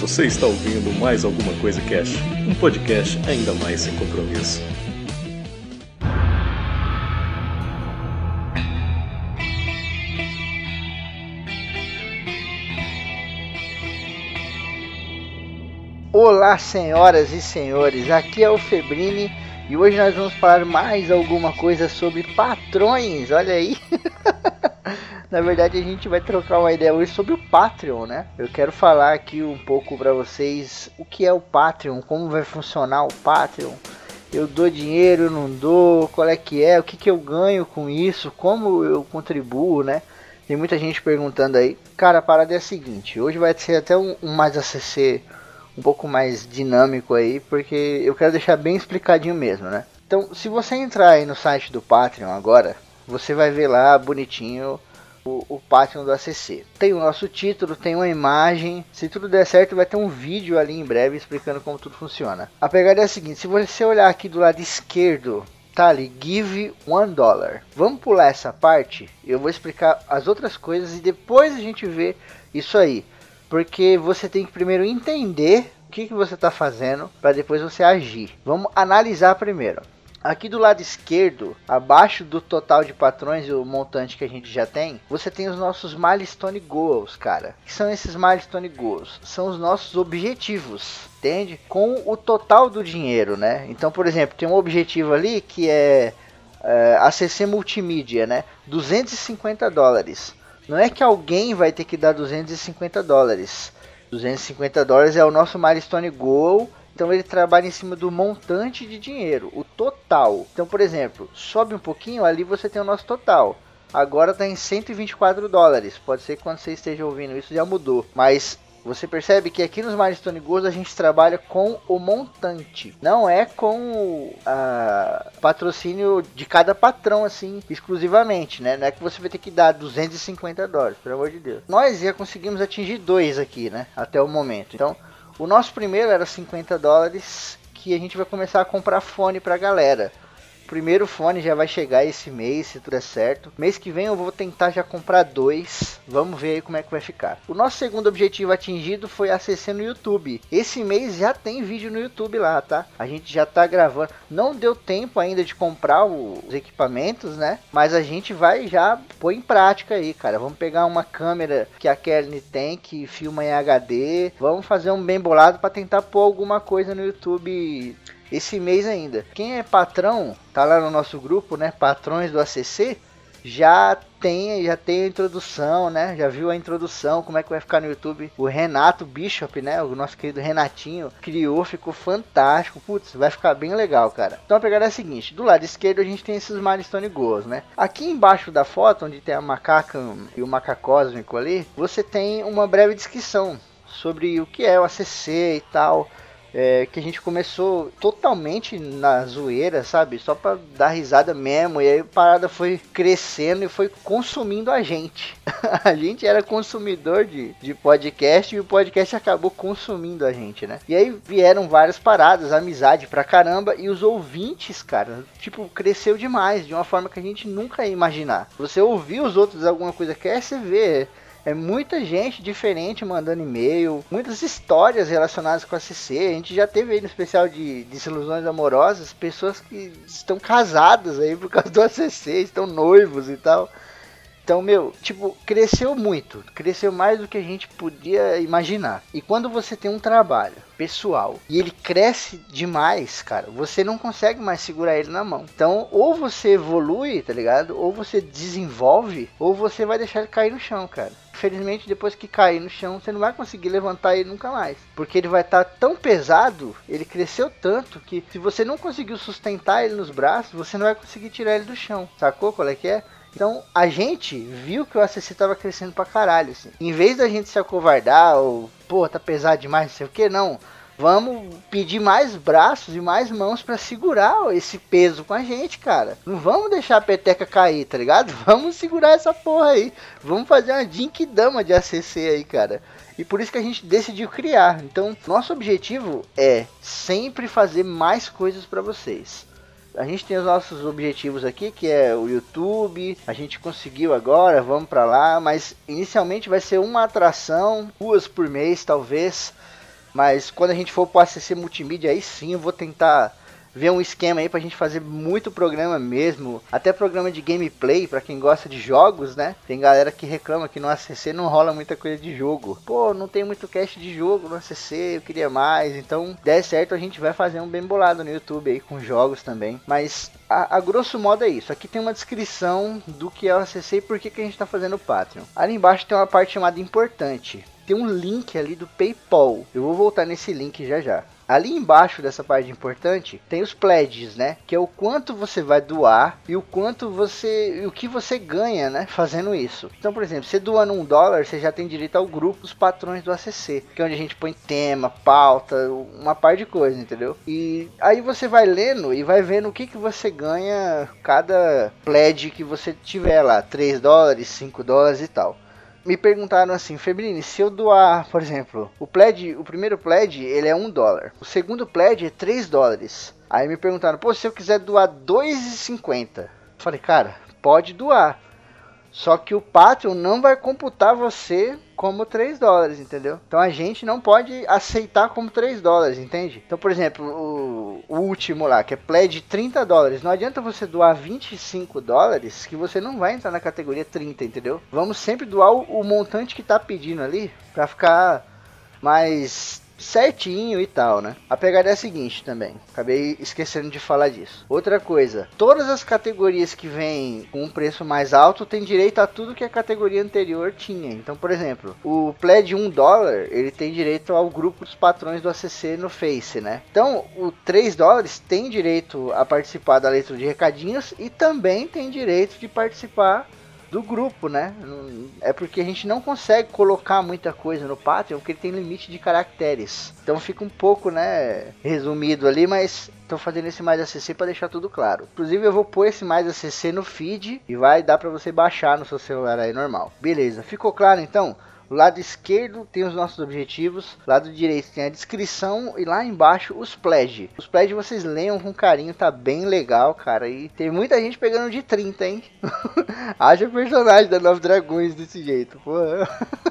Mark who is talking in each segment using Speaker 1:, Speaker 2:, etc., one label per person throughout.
Speaker 1: Você está ouvindo mais alguma coisa Cash, um podcast ainda mais sem compromisso.
Speaker 2: Olá, senhoras e senhores, aqui é o Febrini e hoje nós vamos falar mais alguma coisa sobre patrões. Olha aí. Na verdade, a gente vai trocar uma ideia hoje sobre o Patreon, né? Eu quero falar aqui um pouco para vocês o que é o Patreon, como vai funcionar o Patreon. Eu dou dinheiro, não dou, qual é que é, o que, que eu ganho com isso, como eu contribuo, né? Tem muita gente perguntando aí. Cara, a parada é a seguinte: hoje vai ser até um, um mais ACC um pouco mais dinâmico aí, porque eu quero deixar bem explicadinho mesmo, né? Então, se você entrar aí no site do Patreon agora, você vai ver lá bonitinho o, o Patreon do ACC. Tem o nosso título, tem uma imagem. Se tudo der certo, vai ter um vídeo ali em breve explicando como tudo funciona. A pegada é a seguinte: se você olhar aqui do lado esquerdo, tá ali, give one dollar. Vamos pular essa parte. Eu vou explicar as outras coisas e depois a gente vê isso aí. Porque você tem que primeiro entender o que, que você está fazendo para depois você agir. Vamos analisar primeiro. Aqui do lado esquerdo, abaixo do total de patrões e o montante que a gente já tem, você tem os nossos milestone goals, cara. O que são esses milestone goals? São os nossos objetivos, entende? Com o total do dinheiro, né? Então, por exemplo, tem um objetivo ali que é, é ACC Multimídia, né? 250 dólares. Não é que alguém vai ter que dar 250 dólares. 250 dólares é o nosso milestone goal então ele trabalha em cima do montante de dinheiro, o total. Então, por exemplo, sobe um pouquinho, ali você tem o nosso total. Agora está em 124 dólares. Pode ser que quando você esteja ouvindo isso já mudou. Mas você percebe que aqui nos Milestone Goals a gente trabalha com o montante, não é com o patrocínio de cada patrão assim exclusivamente, né? Não é que você vai ter que dar 250 dólares, pelo amor de Deus. Nós já conseguimos atingir dois aqui, né? Até o momento. Então o nosso primeiro era 50 dólares, que a gente vai começar a comprar fone pra galera primeiro fone já vai chegar esse mês, se tudo é certo. Mês que vem eu vou tentar já comprar dois. Vamos ver aí como é que vai ficar. O nosso segundo objetivo atingido foi acessar no YouTube. Esse mês já tem vídeo no YouTube lá, tá? A gente já tá gravando. Não deu tempo ainda de comprar os equipamentos, né? Mas a gente vai já pôr em prática aí, cara. Vamos pegar uma câmera que a Kelly tem que filma em HD. Vamos fazer um bem bolado para tentar pôr alguma coisa no YouTube esse mês ainda. Quem é patrão, tá lá no nosso grupo, né? Patrões do ACC, já tem, já tem a introdução, né? Já viu a introdução, como é que vai ficar no YouTube. O Renato Bishop, né? O nosso querido Renatinho criou, ficou fantástico. Putz, vai ficar bem legal, cara. Então a pegada é a seguinte: do lado esquerdo a gente tem esses milestone goals, né? Aqui embaixo da foto, onde tem a macaca e o macacósmico ali, você tem uma breve descrição sobre o que é o ACC e tal é, que a gente começou totalmente na zoeira, sabe? Só pra dar risada mesmo. E aí a parada foi crescendo e foi consumindo a gente. a gente era consumidor de, de podcast e o podcast acabou consumindo a gente, né? E aí vieram várias paradas, amizade pra caramba. E os ouvintes, cara, tipo, cresceu demais, de uma forma que a gente nunca ia imaginar. Você ouvir os outros alguma coisa que é, você vê é muita gente diferente mandando e-mail, muitas histórias relacionadas com a CC. A gente já teve aí no especial de desilusões amorosas pessoas que estão casadas aí por causa do ACC, estão noivos e tal. Então, meu, tipo, cresceu muito, cresceu mais do que a gente podia imaginar. E quando você tem um trabalho pessoal e ele cresce demais, cara, você não consegue mais segurar ele na mão. Então, ou você evolui, tá ligado? Ou você desenvolve, ou você vai deixar ele cair no chão, cara. Infelizmente, depois que cair no chão, você não vai conseguir levantar ele nunca mais. Porque ele vai estar tá tão pesado, ele cresceu tanto, que se você não conseguiu sustentar ele nos braços, você não vai conseguir tirar ele do chão. Sacou qual é que é? Então a gente viu que o ACC tava crescendo pra caralho, assim. Em vez da gente se acovardar ou, pô, tá pesado demais, não sei o que, não. Vamos pedir mais braços e mais mãos para segurar esse peso com a gente, cara. Não vamos deixar a peteca cair, tá ligado? Vamos segurar essa porra aí. Vamos fazer uma dama de ACC aí, cara. E por isso que a gente decidiu criar. Então, nosso objetivo é sempre fazer mais coisas para vocês. A gente tem os nossos objetivos aqui, que é o YouTube. A gente conseguiu agora, vamos para lá, mas inicialmente vai ser uma atração, duas por mês, talvez. Mas quando a gente for pro ACC Multimídia, aí sim eu vou tentar ver um esquema aí pra gente fazer muito programa mesmo, até programa de gameplay para quem gosta de jogos, né? Tem galera que reclama que no ACC não rola muita coisa de jogo. Pô, não tem muito cast de jogo no ACC, eu queria mais. Então, der certo, a gente vai fazer um bem bolado no YouTube aí com jogos também. Mas a, a, grosso modo é isso. Aqui tem uma descrição do que é o ACC e por que, que a gente está fazendo o Patreon. Ali embaixo tem uma parte chamada importante. Tem um link ali do PayPal. Eu vou voltar nesse link já já. Ali embaixo dessa parte importante tem os pledges, né? Que é o quanto você vai doar e o quanto você, o que você ganha, né? Fazendo isso. Então, por exemplo, você doando um dólar, você já tem direito ao grupo dos patrões do ACC, que é onde a gente põe tema, pauta, uma par de coisa, entendeu? E aí você vai lendo e vai vendo o que que você ganha cada pledge que você tiver lá, 3 dólares, 5 dólares e tal me perguntaram assim, Febrini, se eu doar, por exemplo, o pledge, o primeiro pledge, ele é um dólar. O segundo pledge é 3 dólares. Aí me perguntaram, pô, se eu quiser doar 2,50. Falei, cara, pode doar. Só que o Patreon não vai computar você como 3 dólares, entendeu? Então a gente não pode aceitar como 3 dólares, entende? Então, por exemplo, o, o último lá, que é pledge 30 dólares, não adianta você doar 25 dólares que você não vai entrar na categoria 30, entendeu? Vamos sempre doar o, o montante que tá pedindo ali para ficar mais certinho e tal, né? A pegada é a seguinte também, acabei esquecendo de falar disso. Outra coisa, todas as categorias que vêm com um preço mais alto têm direito a tudo que a categoria anterior tinha. Então, por exemplo, o Pledge 1 dólar, ele tem direito ao grupo dos patrões do ACC no Face, né? Então, o 3 dólares tem direito a participar da leitura de recadinhos e também tem direito de participar do grupo, né? É porque a gente não consegue colocar muita coisa no Patreon, porque ele tem limite de caracteres. Então fica um pouco, né, resumido ali, mas estou fazendo esse mais ACC para deixar tudo claro. Inclusive eu vou pôr esse mais ACC no feed e vai dar para você baixar no seu celular aí normal. Beleza? Ficou claro então? Lado esquerdo tem os nossos objetivos, lado direito tem a descrição e lá embaixo os pledge. Os pledge vocês leiam com carinho, tá bem legal, cara. E tem muita gente pegando de 30, hein? Haja personagem da Nove Dragões desse jeito, porra.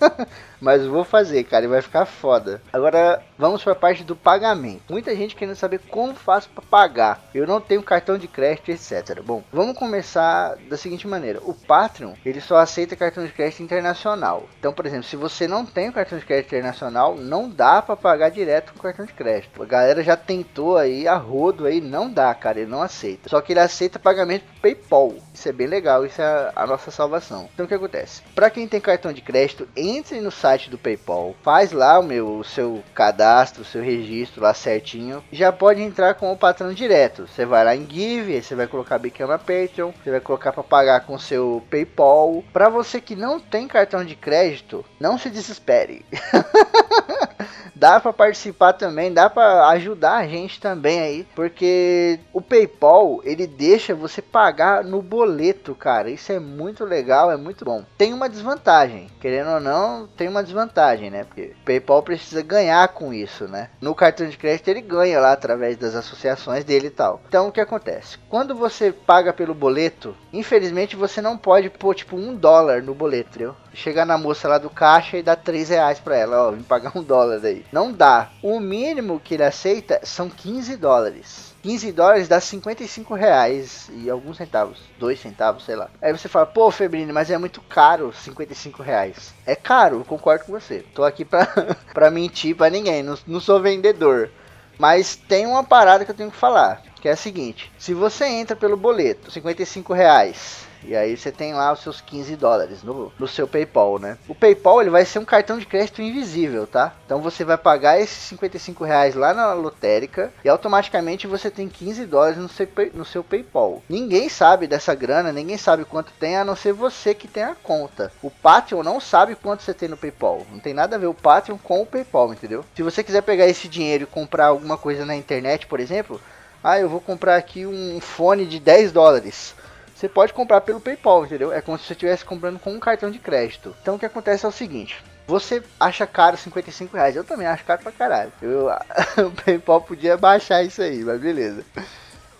Speaker 2: Mas vou fazer, cara, e vai ficar foda. Agora vamos para a parte do pagamento. Muita gente querendo saber como faço para pagar. Eu não tenho cartão de crédito, etc. Bom, vamos começar da seguinte maneira: o Patreon ele só aceita cartão de crédito internacional. Então, por exemplo, se você não tem cartão de crédito internacional, não dá para pagar direto com cartão de crédito. A galera já tentou aí a rodo aí, não dá, cara, ele não aceita. Só que ele aceita pagamento por PayPal. Isso é bem legal, isso é a nossa salvação. Então o que acontece? Para quem tem cartão de crédito, entre no site do PayPal, faz lá o meu o seu cadastro, o seu registro lá certinho, já pode entrar com o patrão direto. Você vai lá em Give, você vai colocar Becama Patreon, você vai colocar para pagar com o seu PayPal. Para você que não tem cartão de crédito, não se desespere. dá para participar também, dá para ajudar a gente também aí, porque o PayPal ele deixa você pagar no boleto, cara. Isso é muito legal, é muito bom. Tem uma desvantagem, querendo ou não, tem uma desvantagem, né? Porque o PayPal precisa ganhar com isso, né? No cartão de crédito ele ganha lá através das associações dele e tal. Então o que acontece? Quando você paga pelo boleto, infelizmente você não pode pôr tipo um dólar no boleto, entendeu? Chegar na moça lá do caixa e dar 3 reais pra ela, ó, vim pagar um dólar daí. Não dá. O mínimo que ele aceita são 15 dólares. 15 dólares dá 55 reais e alguns centavos, 2 centavos, sei lá. Aí você fala, pô, Febrine, mas é muito caro 55 reais. É caro, concordo com você. Tô aqui pra, pra mentir pra ninguém, não, não sou vendedor. Mas tem uma parada que eu tenho que falar, que é a seguinte: se você entra pelo boleto, 55 reais, e aí você tem lá os seus 15 dólares no, no seu PayPal, né? O PayPal ele vai ser um cartão de crédito invisível, tá? Então você vai pagar esses 55 reais lá na lotérica e automaticamente você tem 15 dólares no seu, no seu PayPal. Ninguém sabe dessa grana, ninguém sabe quanto tem, a não ser você que tem a conta. O Patreon não sabe quanto você tem no PayPal. Não tem nada a ver o Patreon com o PayPal, entendeu? Se você quiser pegar esse dinheiro e comprar alguma coisa na internet, por exemplo, ah, eu vou comprar aqui um fone de 10 dólares você pode comprar pelo PayPal, entendeu? É como se você estivesse comprando com um cartão de crédito. Então o que acontece é o seguinte: você acha caro 55 reais, eu também acho caro pra caralho. Eu, o PayPal podia baixar isso aí, mas beleza.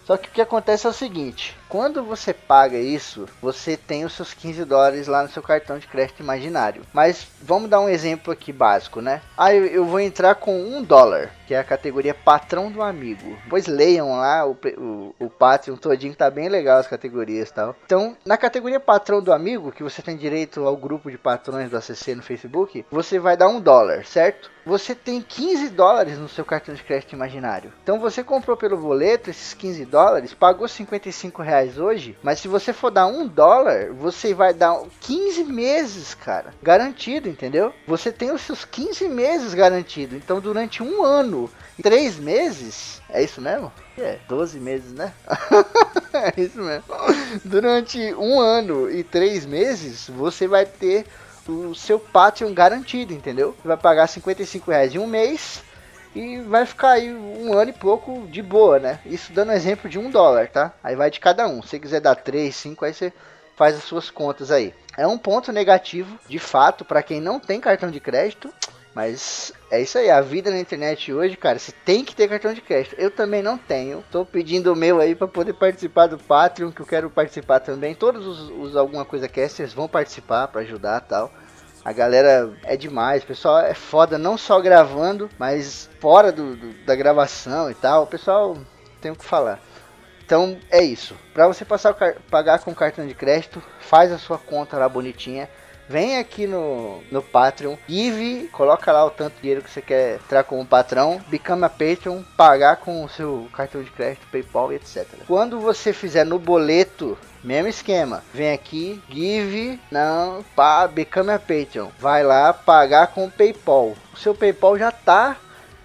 Speaker 2: Só que o que acontece é o seguinte: Quando você paga isso, você tem os seus 15 dólares lá no seu cartão de crédito imaginário. Mas vamos dar um exemplo aqui básico, né? Ah, eu vou entrar com um dólar, que é a categoria patrão do amigo. Pois leiam lá o, o, o Patreon todinho, tá bem legal as categorias e tal. Então, na categoria patrão do amigo, que você tem direito ao grupo de patrões do ACC no Facebook, você vai dar um dólar, certo? Você tem 15 dólares no seu cartão de crédito imaginário. Então você comprou pelo boleto esses 15 dólares, pagou 55 reais reais hoje, mas se você for dar um dólar, você vai dar 15 meses, cara, garantido, entendeu? Você tem os seus 15 meses garantido. Então durante um ano e três meses, é isso mesmo? É, 12 meses, né? é isso mesmo. Durante um ano e três meses, você vai ter o seu Patreon garantido, entendeu? Vai pagar 55 reais em um mês e vai ficar aí um ano e pouco de boa, né? Isso dando exemplo de um dólar, tá? Aí vai de cada um. Se você quiser dar 3, 5, aí você faz as suas contas aí. É um ponto negativo, de fato, para quem não tem cartão de crédito. Mas é isso aí, a vida na internet hoje, cara, você tem que ter cartão de crédito. Eu também não tenho. Tô pedindo o meu aí para poder participar do Patreon, que eu quero participar também. Todos os, os alguma coisa casters vão participar para ajudar, tal. A galera é demais, o pessoal é foda não só gravando, mas fora do, do, da gravação e tal. O pessoal tem o que falar. Então é isso. Para você passar pagar com cartão de crédito, faz a sua conta lá bonitinha. Vem aqui no, no Patreon, give, coloca lá o tanto dinheiro que você quer entrar como patrão, become a Patreon, pagar com o seu cartão de crédito, PayPal e etc. Quando você fizer no boleto mesmo esquema. Vem aqui, give, não, pá, become a Patreon. Vai lá pagar com o PayPal. O seu PayPal já tá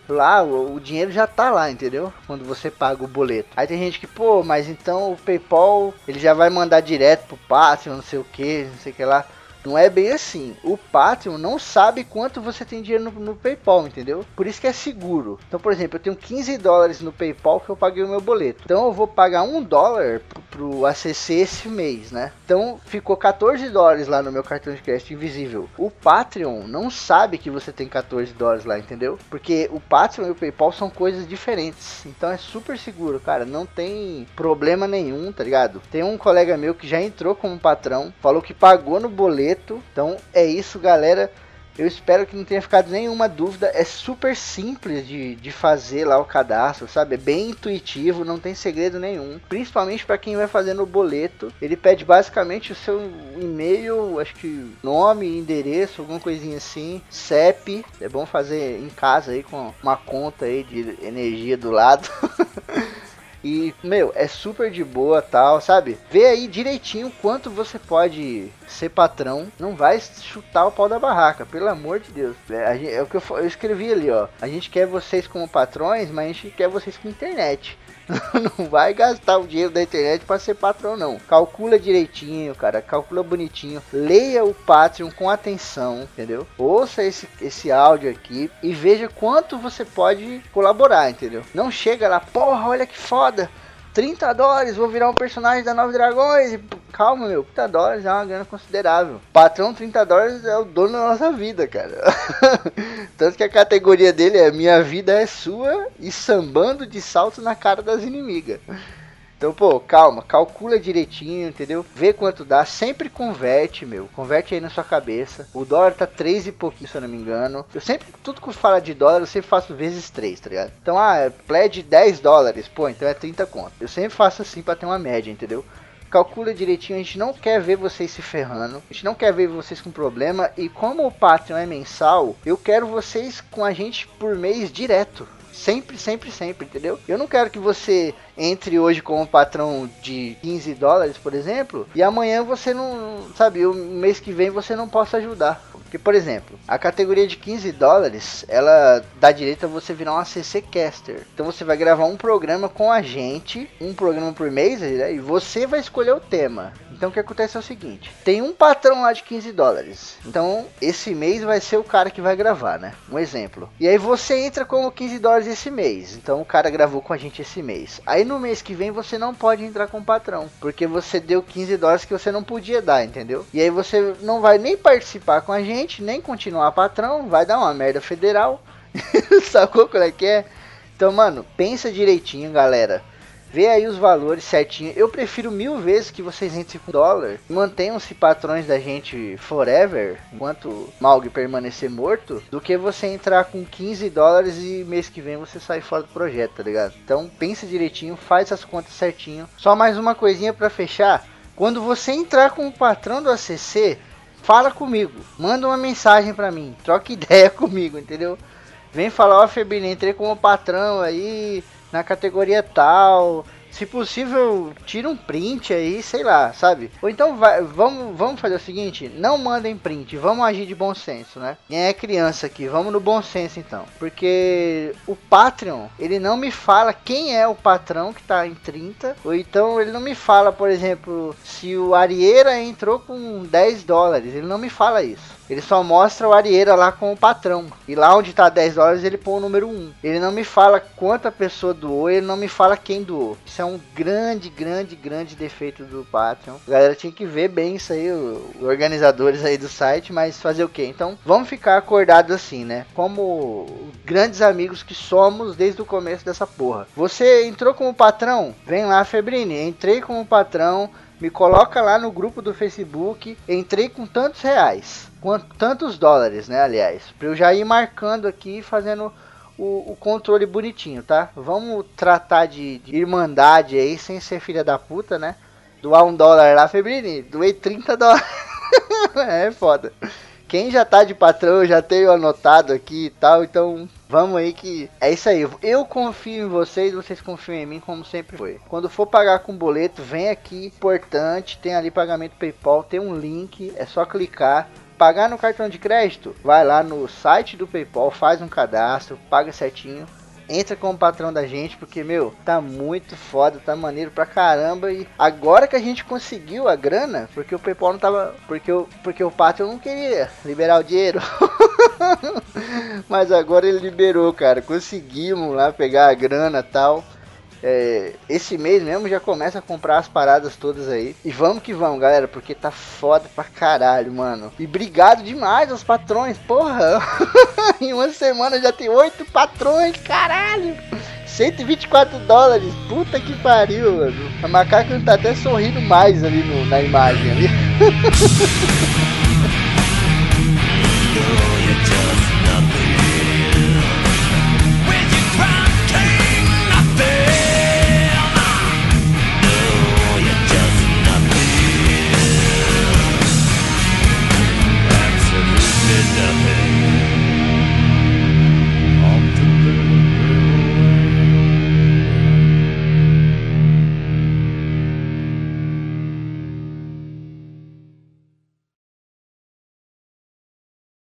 Speaker 2: lá, o, dinheiro já tá lá, entendeu? Quando você paga o boleto. Aí tem gente que, pô, mas então o PayPal ele já vai mandar direto pro Patreon, não sei o que, não sei o que lá. Não é bem assim. O Patreon não sabe quanto você tem dinheiro no, no, PayPal, entendeu? Por isso que é seguro. Então, por exemplo, eu tenho 15 dólares no PayPal que eu paguei o meu boleto. Então, eu vou pagar um dólar pro, pro ACC esse mês, né? Então, ficou 14 dólares lá no meu cartão de crédito invisível. O Patreon não sabe que você tem 14 dólares lá, entendeu? Porque o Patreon e o PayPal são coisas diferentes. Então, é super seguro, cara. Não tem problema nenhum, tá ligado? Tem um colega meu que já entrou como patrão, falou que pagou no boleto então é isso, galera. Eu espero que não tenha ficado nenhuma dúvida. É super simples de, de fazer lá o cadastro, sabe? É bem intuitivo, não tem segredo nenhum. Principalmente para quem vai fazer no boleto. Ele pede basicamente o seu e-mail, acho que nome, endereço, alguma coisinha assim. CEP. É bom fazer em casa aí com uma conta aí de energia do lado. E, meu, é super de boa tal, sabe? Vê aí direitinho quanto você pode ser patrão. Não vai chutar o pau da barraca, pelo amor de Deus. É, é o que eu, eu escrevi ali, ó. A gente quer vocês como patrões, mas a gente quer vocês com internet. não vai gastar o dinheiro da internet para ser patrão, não. Calcula direitinho, cara. Calcula bonitinho. Leia o Patreon com atenção, entendeu? Ouça esse, esse áudio aqui e veja quanto você pode colaborar, entendeu? Não chega lá, porra, olha que foda. 30 dólares, vou virar um personagem da Nove Dragões. Calma, meu, 30 dólares é uma grana considerável. Patrão 30 dólares é o dono da nossa vida, cara. Tanto que a categoria dele é Minha vida é sua e sambando de salto na cara das inimigas. Então, pô, calma, calcula direitinho, entendeu? Vê quanto dá, sempre converte, meu. Converte aí na sua cabeça. O dólar tá 3 e pouquinho, se eu não me engano. Eu sempre, tudo que fala de dólar, eu sempre faço vezes 3, tá ligado? Então, ah, pledge 10 dólares, pô, então é 30 conto. Eu sempre faço assim para ter uma média, entendeu? calcula direitinho, a gente não quer ver vocês se ferrando, a gente não quer ver vocês com problema e como o Patreon é mensal, eu quero vocês com a gente por mês direto. Sempre, sempre, sempre, entendeu? Eu não quero que você entre hoje com um patrão de 15 dólares, por exemplo, e amanhã você não, sabe, o mês que vem você não possa ajudar. Porque, por exemplo, a categoria de 15 dólares, ela dá direito a você virar um CC Caster. Então você vai gravar um programa com a gente, um programa por mês, né, e você vai escolher o tema. Então o que acontece é o seguinte: tem um patrão lá de 15 dólares. Então esse mês vai ser o cara que vai gravar, né? Um exemplo. E aí você entra como 15 dólares esse mês. Então o cara gravou com a gente esse mês. Aí no mês que vem você não pode entrar com o patrão. Porque você deu 15 dólares que você não podia dar, entendeu? E aí você não vai nem participar com a gente, nem continuar patrão. Vai dar uma merda federal. Sacou qual é que é? Então, mano, pensa direitinho, galera Vê aí os valores certinho. Eu prefiro mil vezes que vocês entrem com dólar. Mantenham-se patrões da gente forever, enquanto Malg permanecer morto, do que você entrar com 15 dólares e mês que vem você sair fora do projeto, tá ligado? Então pensa direitinho, faz as contas certinho. Só mais uma coisinha para fechar. Quando você entrar com o patrão do ACC, fala comigo, manda uma mensagem para mim, troca ideia comigo, entendeu? Vem falar, ó, oh, entrei como patrão aí na categoria tal, se possível, tira um print aí, sei lá, sabe? Ou então vai, vamos, vamos fazer o seguinte, não mandem print, vamos agir de bom senso, né? Quem é criança aqui, vamos no bom senso então. Porque o Patreon, ele não me fala quem é o patrão que tá em 30, ou então ele não me fala, por exemplo, se o Arieira entrou com 10 dólares, ele não me fala isso. Ele só mostra o Arieira lá com o patrão. E lá onde tá 10 dólares ele põe o número 1. Ele não me fala quanta pessoa doou, ele não me fala quem doou. Isso é um grande, grande, grande defeito do Patreon. A galera tinha que ver bem isso aí, os organizadores aí do site, mas fazer o que? Então vamos ficar acordados assim, né? Como grandes amigos que somos desde o começo dessa porra. Você entrou como patrão? Vem lá, Febrini. Entrei como patrão me coloca lá no grupo do Facebook. Entrei com tantos reais, com tantos dólares, né? Aliás, para eu já ir marcando aqui, fazendo o, o, controle bonitinho, tá? Vamos tratar de, de, irmandade aí, sem ser filha da puta, né? Doar um dólar lá, Febrini, doei 30 dólares. é foda. Quem já tá de patrão, já tenho anotado aqui e tal, então Vamos aí que é isso aí. Eu confio em vocês, vocês confiam em mim como sempre foi. Quando for pagar com boleto, vem aqui, importante, tem ali pagamento PayPal, tem um link, é só clicar. Pagar no cartão de crédito, vai lá no site do PayPal, faz um cadastro, paga certinho entra como patrão da gente, porque, meu, tá muito foda, tá maneiro pra caramba. E agora que a gente conseguiu a grana, porque o PayPal não tava. Porque o, porque o Patreon não queria liberar o dinheiro. Mas agora ele liberou, cara. Conseguimos lá pegar a grana e tal. É, esse mês mesmo já começa a comprar as paradas todas aí. E vamos que vamos, galera, porque tá foda pra caralho, mano. E obrigado demais aos patrões, porra. em uma semana já tem oito patrões, caralho. 124 dólares, puta que pariu, mano. A macaca tá até sorrindo mais ali no, na imagem ali. just